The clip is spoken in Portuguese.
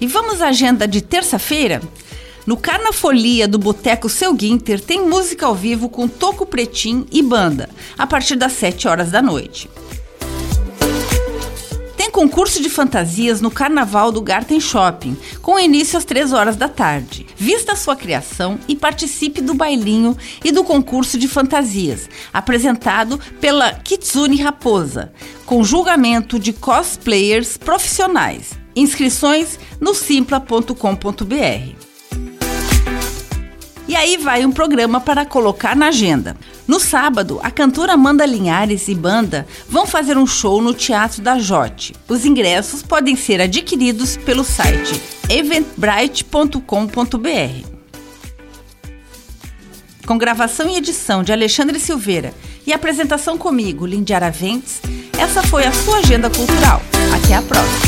E vamos à agenda de terça-feira? No Carnafolia do Boteco Seu Guinter tem música ao vivo com Toco Pretim e banda, a partir das 7 horas da noite. Tem concurso de fantasias no Carnaval do Garten Shopping, com início às 3 horas da tarde. Vista a sua criação e participe do bailinho e do concurso de fantasias, apresentado pela Kitsune Raposa, com julgamento de cosplayers profissionais. Inscrições no simpla.com.br. E aí vai um programa para colocar na agenda. No sábado, a cantora Amanda Linhares e banda vão fazer um show no Teatro da Jote. Os ingressos podem ser adquiridos pelo site eventbrite.com.br. Com gravação e edição de Alexandre Silveira e apresentação comigo, Lindy Araventes, essa foi a sua agenda cultural. Até a próxima!